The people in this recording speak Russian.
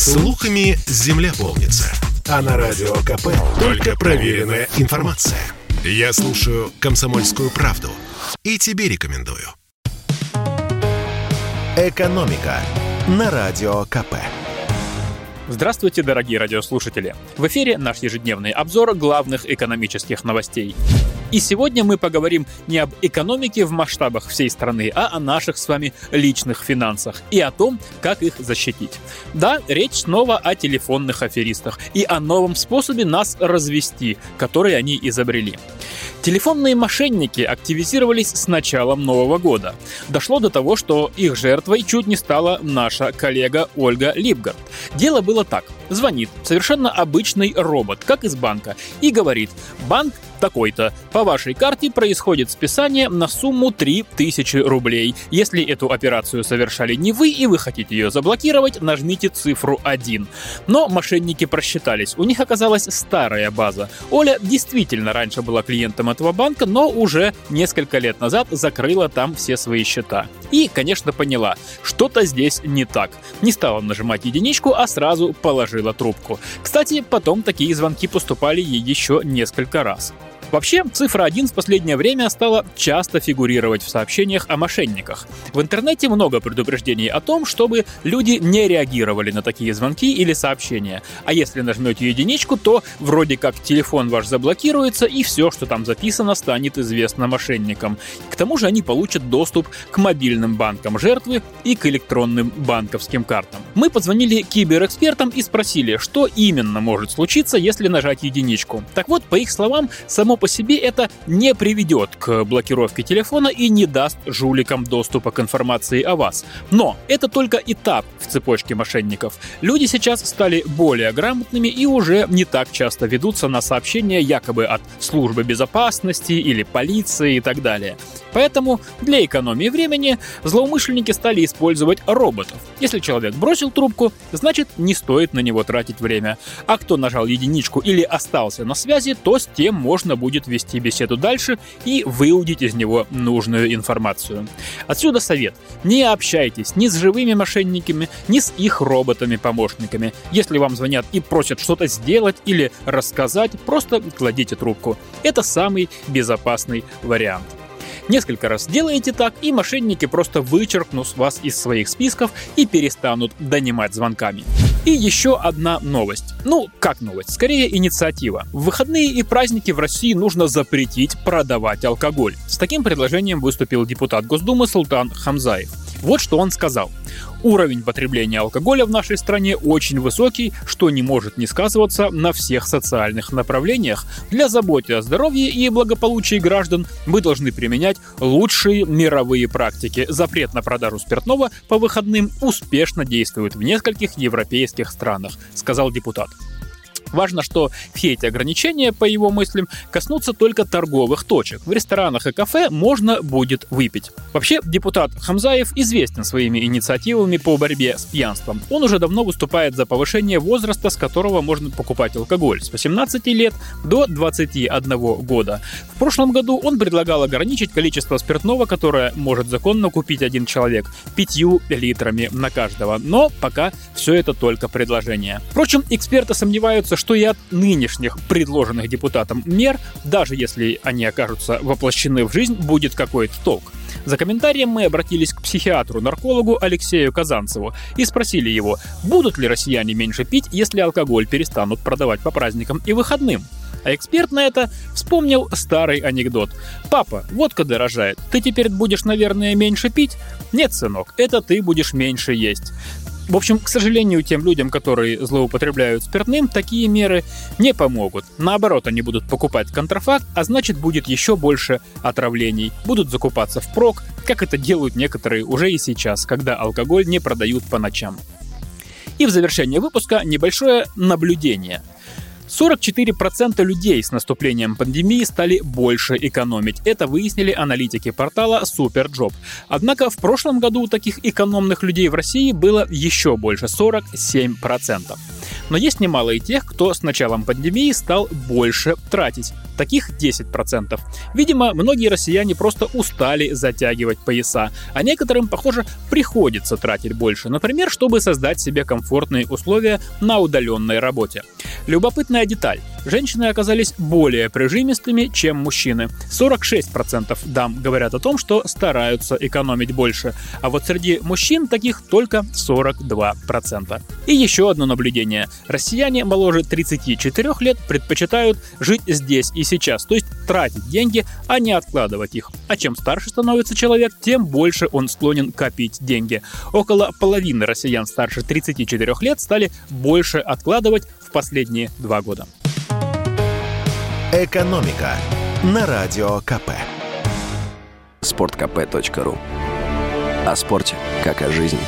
Слухами земля полнится. А на радио КП только проверенная информация. Я слушаю «Комсомольскую правду» и тебе рекомендую. «Экономика» на радио КП. Здравствуйте, дорогие радиослушатели! В эфире наш ежедневный обзор главных экономических новостей. И сегодня мы поговорим не об экономике в масштабах всей страны, а о наших с вами личных финансах и о том, как их защитить. Да, речь снова о телефонных аферистах и о новом способе нас развести, который они изобрели. Телефонные мошенники активизировались с началом Нового года. Дошло до того, что их жертвой чуть не стала наша коллега Ольга Липгард. Дело было так. Звонит совершенно обычный робот, как из банка, и говорит «Банк такой-то. По вашей карте происходит списание на сумму 3000 рублей. Если эту операцию совершали не вы и вы хотите ее заблокировать, нажмите цифру 1. Но мошенники просчитались. У них оказалась старая база. Оля действительно раньше была клиентом этого банка, но уже несколько лет назад закрыла там все свои счета. И, конечно, поняла, что-то здесь не так. Не стала нажимать единичку, а сразу положила трубку. Кстати, потом такие звонки поступали ей еще несколько раз. Вообще, цифра 1 в последнее время стала часто фигурировать в сообщениях о мошенниках. В интернете много предупреждений о том, чтобы люди не реагировали на такие звонки или сообщения. А если нажмете единичку, то вроде как телефон ваш заблокируется и все, что там записано, станет известно мошенникам. К тому же они получат доступ к мобильным банкам жертвы и к электронным банковским картам. Мы позвонили киберэкспертам и спросили, что именно может случиться, если нажать единичку. Так вот, по их словам, само по себе это не приведет к блокировке телефона и не даст жуликам доступа к информации о вас. Но это только этап в цепочке мошенников. Люди сейчас стали более грамотными и уже не так часто ведутся на сообщения якобы от службы безопасности или полиции и так далее. Поэтому для экономии времени злоумышленники стали использовать роботов. Если человек бросил трубку, значит не стоит на него тратить время. А кто нажал единичку или остался на связи, то с тем можно будет вести беседу дальше и выудить из него нужную информацию. Отсюда совет. Не общайтесь ни с живыми мошенниками, ни с их роботами-помощниками. Если вам звонят и просят что-то сделать или рассказать, просто кладите трубку. Это самый безопасный вариант. Несколько раз делаете так, и мошенники просто вычеркнут вас из своих списков и перестанут донимать звонками. И еще одна новость. Ну, как новость? Скорее инициатива. В выходные и праздники в России нужно запретить продавать алкоголь. С таким предложением выступил депутат Госдумы Султан Хамзаев. Вот что он сказал. Уровень потребления алкоголя в нашей стране очень высокий, что не может не сказываться на всех социальных направлениях. Для заботы о здоровье и благополучии граждан мы должны применять лучшие мировые практики. Запрет на продажу спиртного по выходным успешно действует в нескольких европейских странах, сказал депутат. Важно, что все эти ограничения, по его мыслям, коснутся только торговых точек. В ресторанах и кафе можно будет выпить. Вообще, депутат Хамзаев известен своими инициативами по борьбе с пьянством. Он уже давно выступает за повышение возраста, с которого можно покупать алкоголь, с 18 лет до 21 года. В прошлом году он предлагал ограничить количество спиртного, которое может законно купить один человек, 5 литрами на каждого. Но пока все это только предложение. Впрочем, эксперты сомневаются, что и от нынешних предложенных депутатам мер, даже если они окажутся воплощены в жизнь, будет какой-то толк. За комментарием мы обратились к психиатру-наркологу Алексею Казанцеву и спросили его, будут ли россияне меньше пить, если алкоголь перестанут продавать по праздникам и выходным. А эксперт на это вспомнил старый анекдот. «Папа, водка дорожает. Ты теперь будешь, наверное, меньше пить?» «Нет, сынок, это ты будешь меньше есть». В общем, к сожалению, тем людям, которые злоупотребляют спиртным, такие меры не помогут. Наоборот, они будут покупать контрафакт, а значит будет еще больше отравлений. Будут закупаться впрок, как это делают некоторые уже и сейчас, когда алкоголь не продают по ночам. И в завершение выпуска небольшое наблюдение – 44% людей с наступлением пандемии стали больше экономить. Это выяснили аналитики портала Superjob. Однако в прошлом году таких экономных людей в России было еще больше – 47%. Но есть немало и тех, кто с началом пандемии стал больше тратить. Таких 10%. Видимо, многие россияне просто устали затягивать пояса, а некоторым, похоже, приходится тратить больше, например, чтобы создать себе комфортные условия на удаленной работе. Любопытная деталь. Женщины оказались более прижимистыми, чем мужчины. 46% дам говорят о том, что стараются экономить больше, а вот среди мужчин таких только 42%. И еще одно наблюдение. Россияне моложе 34 лет предпочитают жить здесь и сейчас, то есть тратить деньги, а не откладывать их. А чем старше становится человек, тем больше он склонен копить деньги. Около половины россиян старше 34 лет стали больше откладывать в последние два года. Экономика на радио КП. Спорткп.ру О спорте, как о жизни.